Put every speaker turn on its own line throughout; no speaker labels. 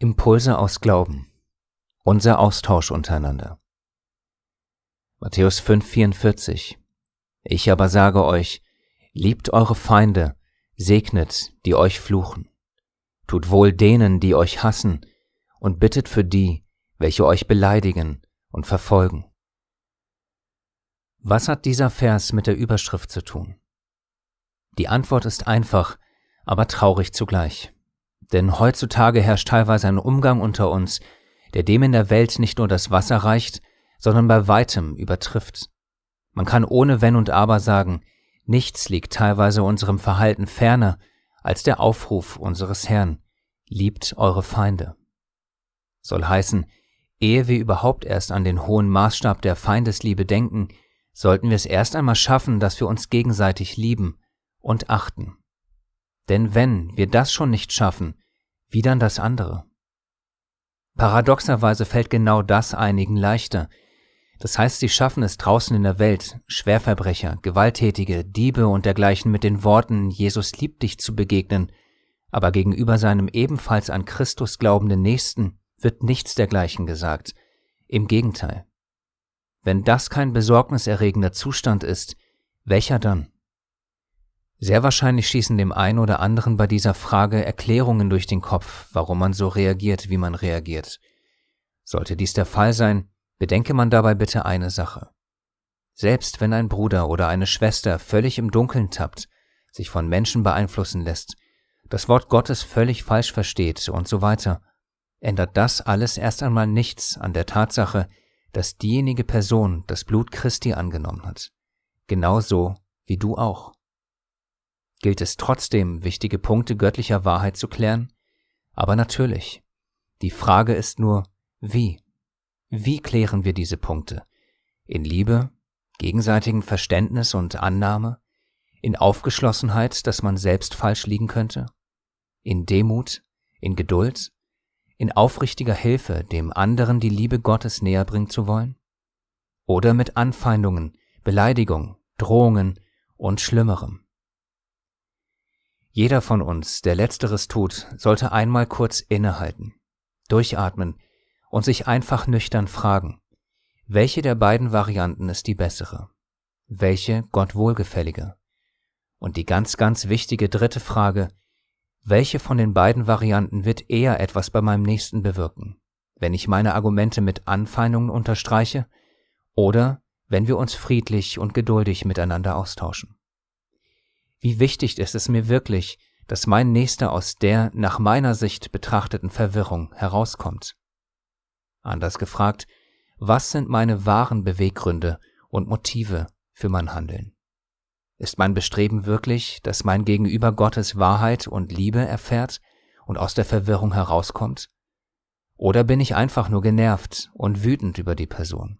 Impulse aus Glauben. Unser Austausch untereinander. Matthäus 5,44 Ich aber sage euch, liebt eure Feinde, segnet, die euch fluchen. Tut wohl denen, die euch hassen, und bittet für die, welche euch beleidigen und verfolgen. Was hat dieser Vers mit der Überschrift zu tun? Die Antwort ist einfach, aber traurig zugleich. Denn heutzutage herrscht teilweise ein Umgang unter uns, der dem in der Welt nicht nur das Wasser reicht, sondern bei weitem übertrifft. Man kann ohne Wenn und Aber sagen, nichts liegt teilweise unserem Verhalten ferner als der Aufruf unseres Herrn, liebt eure Feinde. Soll heißen, ehe wir überhaupt erst an den hohen Maßstab der Feindesliebe denken, sollten wir es erst einmal schaffen, dass wir uns gegenseitig lieben und achten. Denn wenn wir das schon nicht schaffen, wie dann das andere? Paradoxerweise fällt genau das einigen leichter. Das heißt, sie schaffen es draußen in der Welt, Schwerverbrecher, Gewalttätige, Diebe und dergleichen mit den Worten Jesus liebt dich zu begegnen, aber gegenüber seinem ebenfalls an Christus glaubenden Nächsten wird nichts dergleichen gesagt. Im Gegenteil. Wenn das kein besorgniserregender Zustand ist, welcher dann? Sehr wahrscheinlich schießen dem einen oder anderen bei dieser Frage Erklärungen durch den Kopf, warum man so reagiert, wie man reagiert. Sollte dies der Fall sein, bedenke man dabei bitte eine Sache. Selbst wenn ein Bruder oder eine Schwester völlig im Dunkeln tappt, sich von Menschen beeinflussen lässt, das Wort Gottes völlig falsch versteht und so weiter, ändert das alles erst einmal nichts an der Tatsache, dass diejenige Person das Blut Christi angenommen hat. Genauso wie du auch gilt es trotzdem, wichtige Punkte göttlicher Wahrheit zu klären? Aber natürlich. Die Frage ist nur, wie? Wie klären wir diese Punkte? In Liebe, gegenseitigem Verständnis und Annahme? In Aufgeschlossenheit, dass man selbst falsch liegen könnte? In Demut? In Geduld? In aufrichtiger Hilfe, dem anderen die Liebe Gottes näher bringen zu wollen? Oder mit Anfeindungen, Beleidigung, Drohungen und Schlimmerem? Jeder von uns, der letzteres tut, sollte einmal kurz innehalten, durchatmen und sich einfach nüchtern fragen, welche der beiden Varianten ist die bessere? Welche Gott wohlgefällige? Und die ganz, ganz wichtige dritte Frage, welche von den beiden Varianten wird eher etwas bei meinem Nächsten bewirken, wenn ich meine Argumente mit Anfeindungen unterstreiche oder wenn wir uns friedlich und geduldig miteinander austauschen? Wie wichtig ist es mir wirklich, dass mein Nächster aus der nach meiner Sicht betrachteten Verwirrung herauskommt? Anders gefragt, was sind meine wahren Beweggründe und Motive für mein Handeln? Ist mein Bestreben wirklich, dass mein Gegenüber Gottes Wahrheit und Liebe erfährt und aus der Verwirrung herauskommt? Oder bin ich einfach nur genervt und wütend über die Person?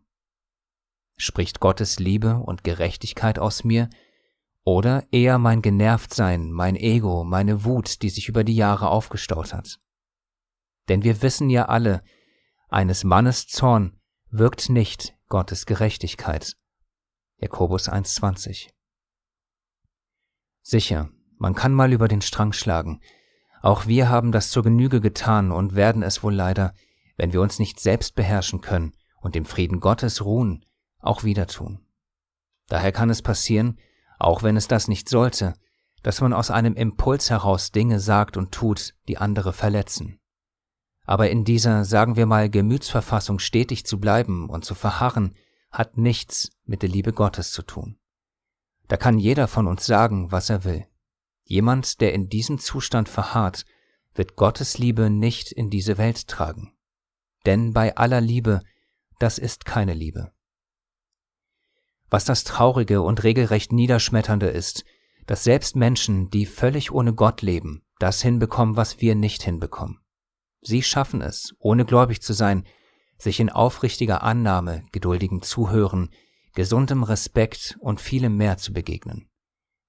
Spricht Gottes Liebe und Gerechtigkeit aus mir, oder eher mein Genervtsein, mein Ego, meine Wut, die sich über die Jahre aufgestaut hat. Denn wir wissen ja alle, eines Mannes Zorn wirkt nicht Gottes Gerechtigkeit. Jakobus 1,20 Sicher, man kann mal über den Strang schlagen. Auch wir haben das zur Genüge getan und werden es wohl leider, wenn wir uns nicht selbst beherrschen können und dem Frieden Gottes ruhen, auch wieder tun. Daher kann es passieren, auch wenn es das nicht sollte, dass man aus einem Impuls heraus Dinge sagt und tut, die andere verletzen. Aber in dieser, sagen wir mal, Gemütsverfassung stetig zu bleiben und zu verharren, hat nichts mit der Liebe Gottes zu tun. Da kann jeder von uns sagen, was er will. Jemand, der in diesem Zustand verharrt, wird Gottes Liebe nicht in diese Welt tragen. Denn bei aller Liebe, das ist keine Liebe. Was das Traurige und regelrecht Niederschmetternde ist, dass selbst Menschen, die völlig ohne Gott leben, das hinbekommen, was wir nicht hinbekommen. Sie schaffen es, ohne gläubig zu sein, sich in aufrichtiger Annahme, geduldigem Zuhören, gesundem Respekt und vielem mehr zu begegnen.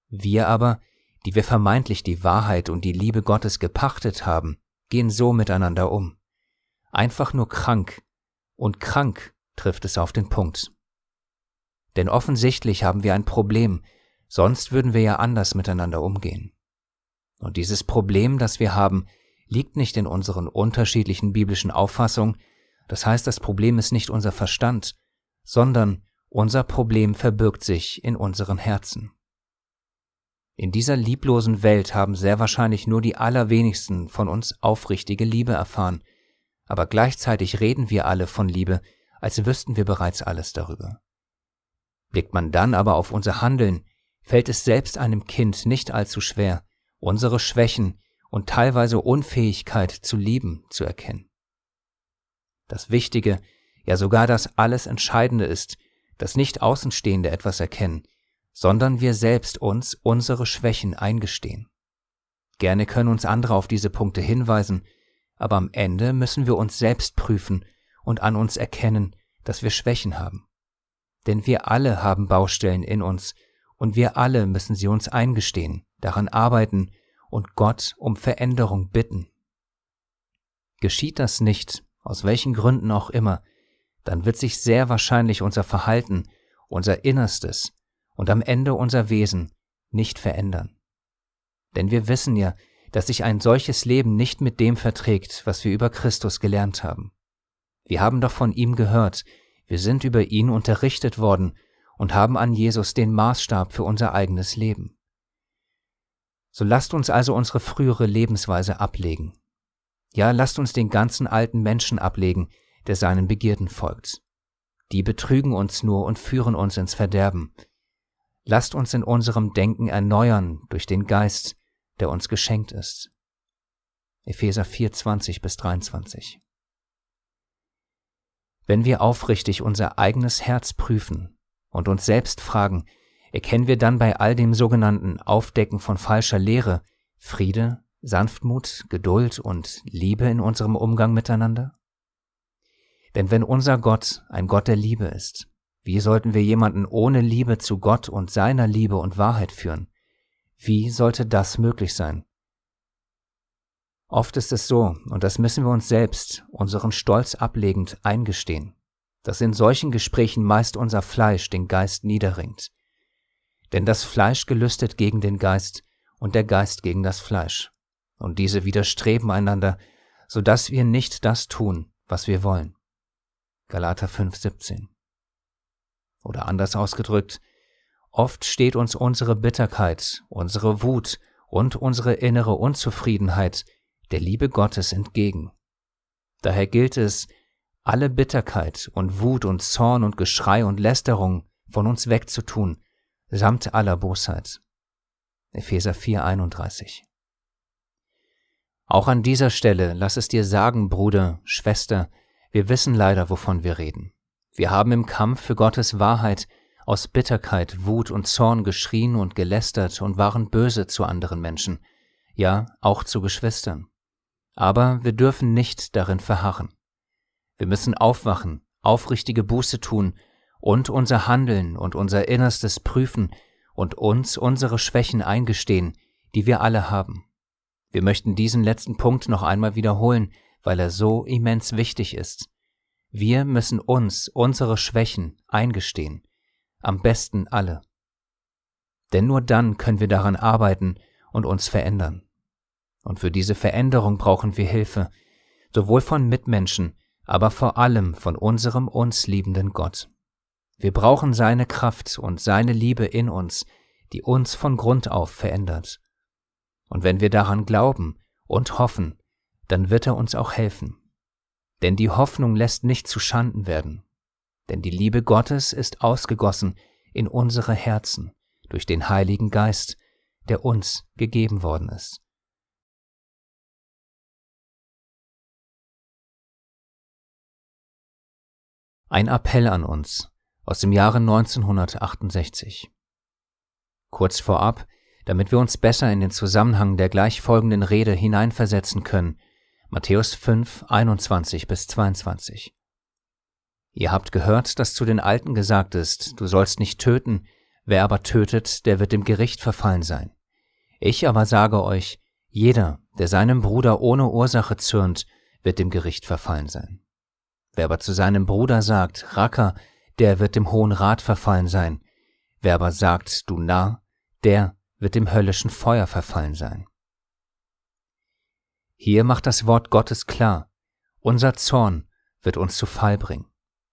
Wir aber, die wir vermeintlich die Wahrheit und die Liebe Gottes gepachtet haben, gehen so miteinander um. Einfach nur krank, und krank trifft es auf den Punkt. Denn offensichtlich haben wir ein Problem, sonst würden wir ja anders miteinander umgehen. Und dieses Problem, das wir haben, liegt nicht in unseren unterschiedlichen biblischen Auffassungen, das heißt, das Problem ist nicht unser Verstand, sondern unser Problem verbirgt sich in unseren Herzen. In dieser lieblosen Welt haben sehr wahrscheinlich nur die allerwenigsten von uns aufrichtige Liebe erfahren, aber gleichzeitig reden wir alle von Liebe, als wüssten wir bereits alles darüber. Blickt man dann aber auf unser Handeln, fällt es selbst einem Kind nicht allzu schwer, unsere Schwächen und teilweise Unfähigkeit zu lieben zu erkennen. Das Wichtige, ja sogar das alles Entscheidende ist, dass nicht Außenstehende etwas erkennen, sondern wir selbst uns unsere Schwächen eingestehen. Gerne können uns andere auf diese Punkte hinweisen, aber am Ende müssen wir uns selbst prüfen und an uns erkennen, dass wir Schwächen haben. Denn wir alle haben Baustellen in uns, und wir alle müssen sie uns eingestehen, daran arbeiten und Gott um Veränderung bitten. Geschieht das nicht, aus welchen Gründen auch immer, dann wird sich sehr wahrscheinlich unser Verhalten, unser Innerstes und am Ende unser Wesen nicht verändern. Denn wir wissen ja, dass sich ein solches Leben nicht mit dem verträgt, was wir über Christus gelernt haben. Wir haben doch von ihm gehört, wir sind über ihn unterrichtet worden und haben an Jesus den Maßstab für unser eigenes Leben. So lasst uns also unsere frühere Lebensweise ablegen. Ja, lasst uns den ganzen alten Menschen ablegen, der seinen Begierden folgt. Die betrügen uns nur und führen uns ins Verderben. Lasst uns in unserem Denken erneuern durch den Geist, der uns geschenkt ist. Epheser 4, 20 bis 23. Wenn wir aufrichtig unser eigenes Herz prüfen und uns selbst fragen, erkennen wir dann bei all dem sogenannten Aufdecken von falscher Lehre Friede, Sanftmut, Geduld und Liebe in unserem Umgang miteinander? Denn wenn unser Gott ein Gott der Liebe ist, wie sollten wir jemanden ohne Liebe zu Gott und seiner Liebe und Wahrheit führen? Wie sollte das möglich sein? Oft ist es so, und das müssen wir uns selbst, unseren Stolz ablegend, eingestehen, dass in solchen Gesprächen meist unser Fleisch den Geist niederringt. Denn das Fleisch gelüstet gegen den Geist und der Geist gegen das Fleisch. Und diese widerstreben einander, so dass wir nicht das tun, was wir wollen. Galater 5,17. Oder anders ausgedrückt, oft steht uns unsere Bitterkeit, unsere Wut und unsere innere Unzufriedenheit der Liebe Gottes entgegen. Daher gilt es, alle Bitterkeit und Wut und Zorn und Geschrei und Lästerung von uns wegzutun, samt aller Bosheit. Epheser 4,31 Auch an dieser Stelle lass es dir sagen, Bruder, Schwester, wir wissen leider, wovon wir reden. Wir haben im Kampf für Gottes Wahrheit aus Bitterkeit, Wut und Zorn geschrien und gelästert und waren böse zu anderen Menschen, ja auch zu Geschwistern. Aber wir dürfen nicht darin verharren. Wir müssen aufwachen, aufrichtige Buße tun und unser Handeln und unser Innerstes prüfen und uns unsere Schwächen eingestehen, die wir alle haben. Wir möchten diesen letzten Punkt noch einmal wiederholen, weil er so immens wichtig ist. Wir müssen uns unsere Schwächen eingestehen, am besten alle. Denn nur dann können wir daran arbeiten und uns verändern. Und für diese Veränderung brauchen wir Hilfe, sowohl von Mitmenschen, aber vor allem von unserem uns liebenden Gott. Wir brauchen seine Kraft und seine Liebe in uns, die uns von Grund auf verändert. Und wenn wir daran glauben und hoffen, dann wird er uns auch helfen. Denn die Hoffnung lässt nicht zu Schanden werden. Denn die Liebe Gottes ist ausgegossen in unsere Herzen durch den Heiligen Geist, der uns gegeben worden ist. Ein Appell an uns aus dem Jahre 1968. Kurz vorab, damit wir uns besser in den Zusammenhang der gleichfolgenden Rede hineinversetzen können, Matthäus 5, 21 bis 22. Ihr habt gehört, dass zu den Alten gesagt ist, du sollst nicht töten, wer aber tötet, der wird dem Gericht verfallen sein. Ich aber sage euch, jeder, der seinem Bruder ohne Ursache zürnt, wird dem Gericht verfallen sein. Wer aber zu seinem Bruder sagt, Racker, der wird dem Hohen Rat verfallen sein. Wer aber sagt, du Narr, der wird dem höllischen Feuer verfallen sein. Hier macht das Wort Gottes klar, unser Zorn wird uns zu Fall bringen.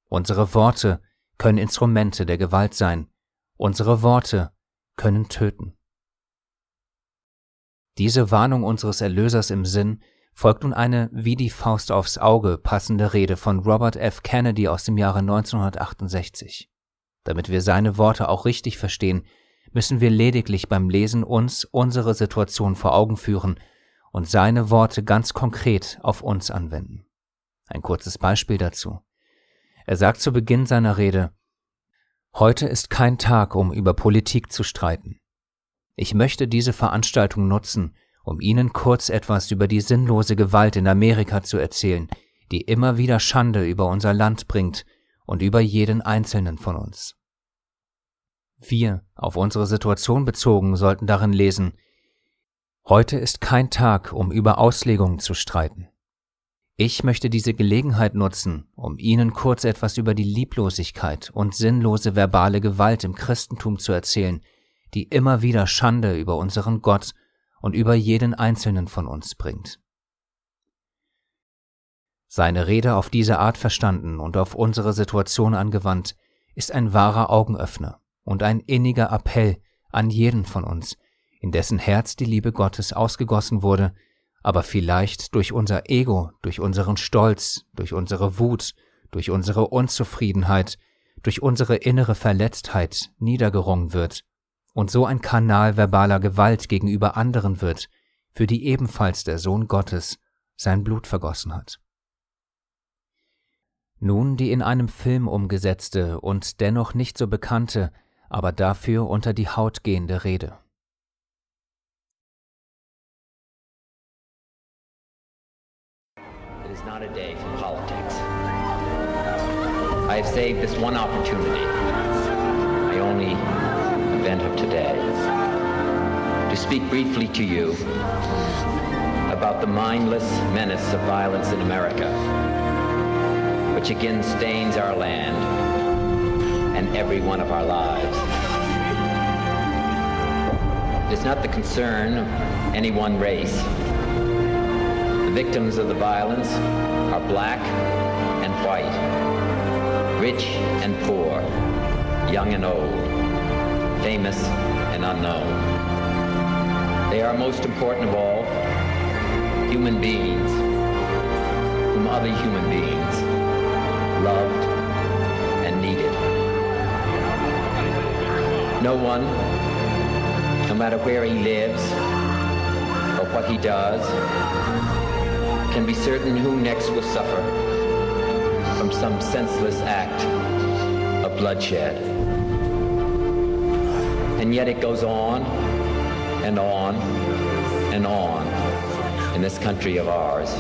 Unsere Worte können Instrumente der Gewalt sein, unsere Worte können töten. Diese Warnung unseres Erlösers im Sinn folgt nun eine wie die Faust aufs Auge passende Rede von Robert F. Kennedy aus dem Jahre 1968. Damit wir seine Worte auch richtig verstehen, müssen wir lediglich beim Lesen uns unsere Situation vor Augen führen und seine Worte ganz konkret auf uns anwenden. Ein kurzes Beispiel dazu. Er sagt zu Beginn seiner Rede, Heute ist kein Tag, um über Politik zu streiten. Ich möchte diese Veranstaltung nutzen, um Ihnen kurz etwas über die sinnlose Gewalt in Amerika zu erzählen, die immer wieder Schande über unser Land bringt und über jeden einzelnen von uns. Wir, auf unsere Situation bezogen, sollten darin lesen, Heute ist kein Tag, um über Auslegungen zu streiten. Ich möchte diese Gelegenheit nutzen, um Ihnen kurz etwas über die Lieblosigkeit und sinnlose verbale Gewalt im Christentum zu erzählen, die immer wieder Schande über unseren Gott und über jeden einzelnen von uns bringt. Seine Rede auf diese Art verstanden und auf unsere Situation angewandt, ist ein wahrer Augenöffner und ein inniger Appell an jeden von uns, in dessen Herz die Liebe Gottes ausgegossen wurde, aber vielleicht durch unser Ego, durch unseren Stolz, durch unsere Wut, durch unsere Unzufriedenheit, durch unsere innere Verletztheit niedergerungen wird und so ein Kanal verbaler Gewalt gegenüber anderen wird, für die ebenfalls der Sohn Gottes sein Blut vergossen hat. Nun die in einem Film umgesetzte und dennoch nicht so bekannte, aber dafür unter die Haut gehende Rede. not a day for politics. I have saved this one opportunity, my only event of today, to speak briefly to you about the mindless menace of violence in America, which again stains our land and every one of our lives. It is not the concern of any one race. The victims of the violence are black and white, rich and poor, young and old, famous and unknown. They are most important of all, human beings, whom other human beings loved and needed. No one, no matter where he lives or what he does, can be certain who next will suffer from some senseless act of bloodshed. And yet it goes on and on and on in this country of ours.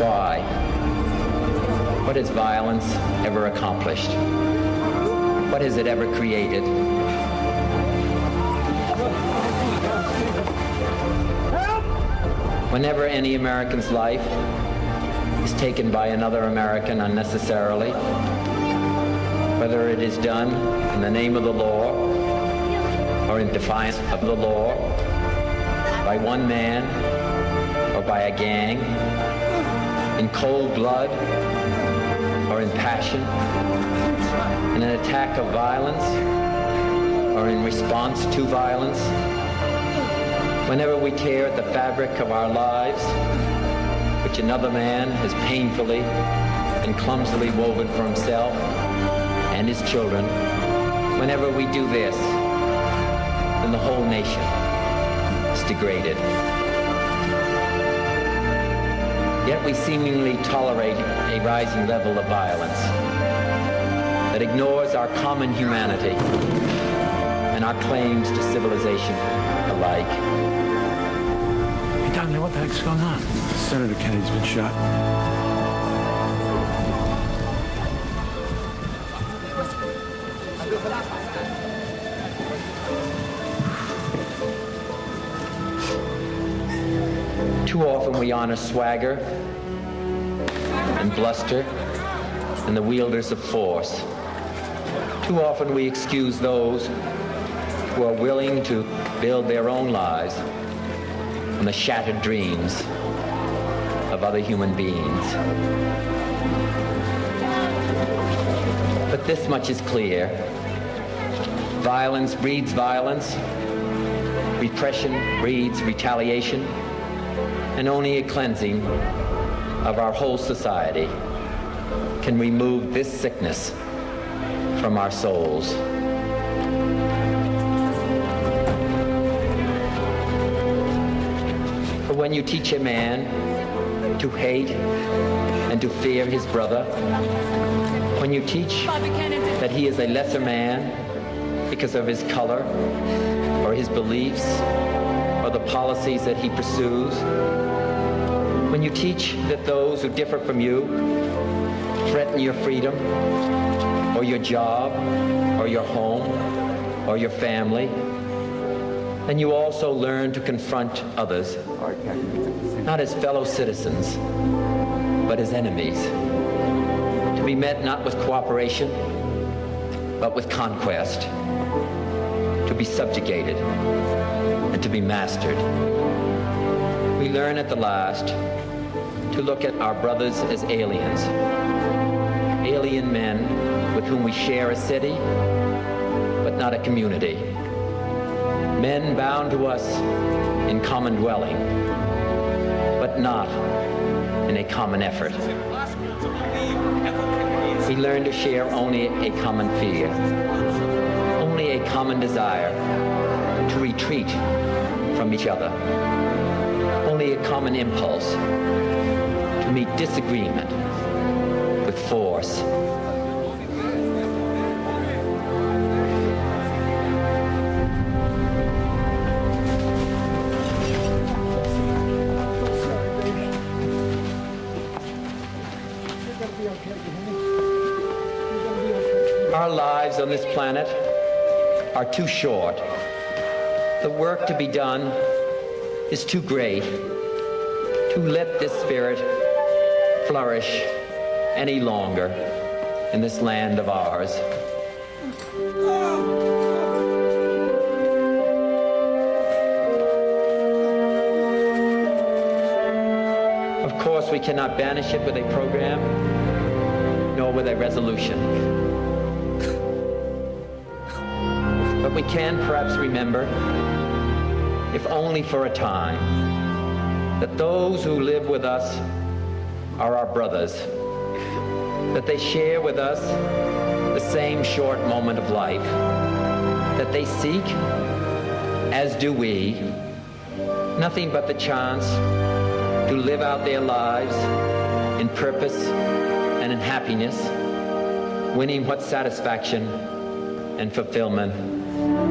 Why? What has violence ever accomplished? What has it ever created? whenever any American's life is taken by another American unnecessarily, whether it is done in the name of the law or in defiance of the law, by one man or by a gang, in cold blood or in passion, in an attack of violence or in response to violence, whenever we tear at the fabric of our lives, which another man has painfully and clumsily woven for himself and his children, whenever we do this, then the whole nation is degraded. Yet we seemingly tolerate a rising level of violence that ignores our common humanity and our claims to civilization alike.
Dominic, what the heck's going on?
Senator Kennedy's been shot.
Honor swagger and bluster and the wielders of force. Too often we excuse those who are willing to build their own lives on the shattered dreams of other human beings. But this much is clear. Violence breeds violence. Repression breeds retaliation. And only a cleansing of our whole society can remove this sickness from our souls. For when you teach a man to hate and to fear his brother, when you teach that he is a lesser man because of his color or his beliefs the policies that he pursues, when you teach that those who differ from you threaten your freedom or your job or your home or your family, then you also learn to confront others, not as fellow citizens, but as enemies, to be met not with cooperation, but with conquest, to be subjugated. and to be mastered. We learn at the last to look at our brothers as aliens, alien men with whom we share a city, but not a community. Men bound to us in common dwelling, but not in a common effort. We learn to share only a common fear, only a common desire to retreat from each other, only a common impulse to meet disagreement with force. Our lives on this planet are too short. The work to be done is too great to let this spirit flourish any longer in this land of ours. Of course, we cannot banish it with a program, nor with a resolution. But we can perhaps remember, if only for a time, that those who live with us are our brothers, that they share with us the same short moment of life, that they seek, as do we, nothing but the chance to live out their lives in purpose and in happiness, winning what satisfaction and fulfillment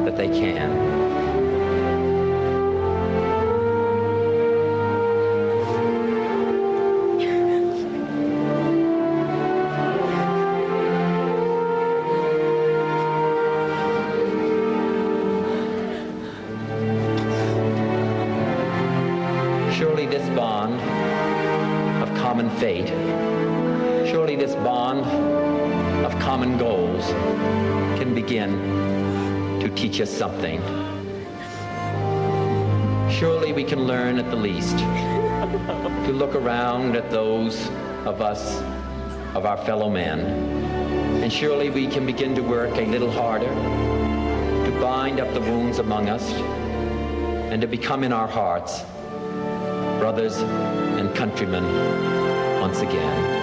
that they can. Surely this bond of common fate, surely this bond of common goals can begin to teach us something. Surely we can learn at the least to look around at those of us, of our fellow men. And surely we can begin to work a little harder to bind up the wounds among us and to become in our hearts brothers and countrymen once again.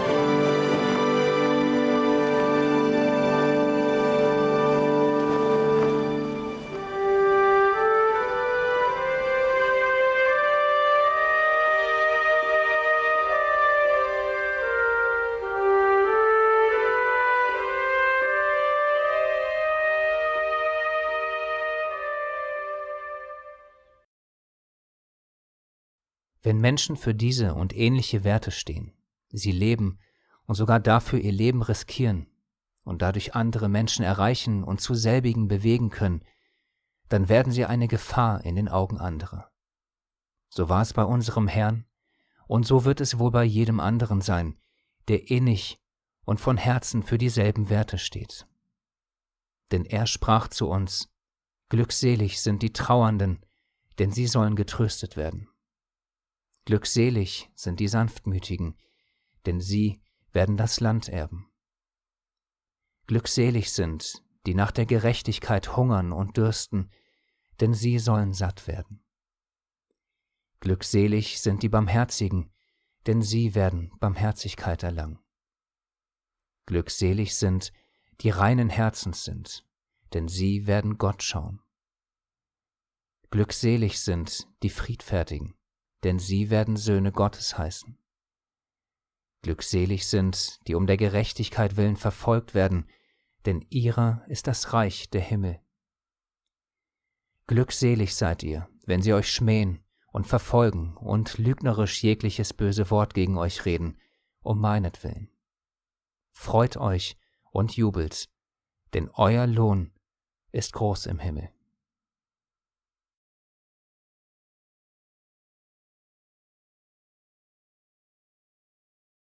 Wenn Menschen für diese und ähnliche Werte stehen, sie leben und sogar dafür ihr Leben riskieren und dadurch andere Menschen erreichen und zu selbigen bewegen können, dann werden sie eine Gefahr in den Augen anderer. So war es bei unserem Herrn, und so wird es wohl bei jedem anderen sein, der innig und von Herzen für dieselben Werte steht. Denn er sprach zu uns, Glückselig sind die Trauernden, denn sie sollen getröstet werden. Glückselig sind die Sanftmütigen, denn sie werden das Land erben. Glückselig sind, die nach der Gerechtigkeit hungern und dürsten, denn sie sollen satt werden. Glückselig sind die Barmherzigen, denn sie werden Barmherzigkeit erlangen. Glückselig sind, die reinen Herzens sind, denn sie werden Gott schauen. Glückselig sind die Friedfertigen, denn sie werden Söhne Gottes heißen. Glückselig sind, die um der Gerechtigkeit willen verfolgt werden, denn ihrer ist das Reich der Himmel. Glückselig seid ihr, wenn sie euch schmähen und verfolgen und lügnerisch jegliches böse Wort gegen euch reden, um meinetwillen. Freut euch und jubelt, denn euer Lohn ist groß im Himmel.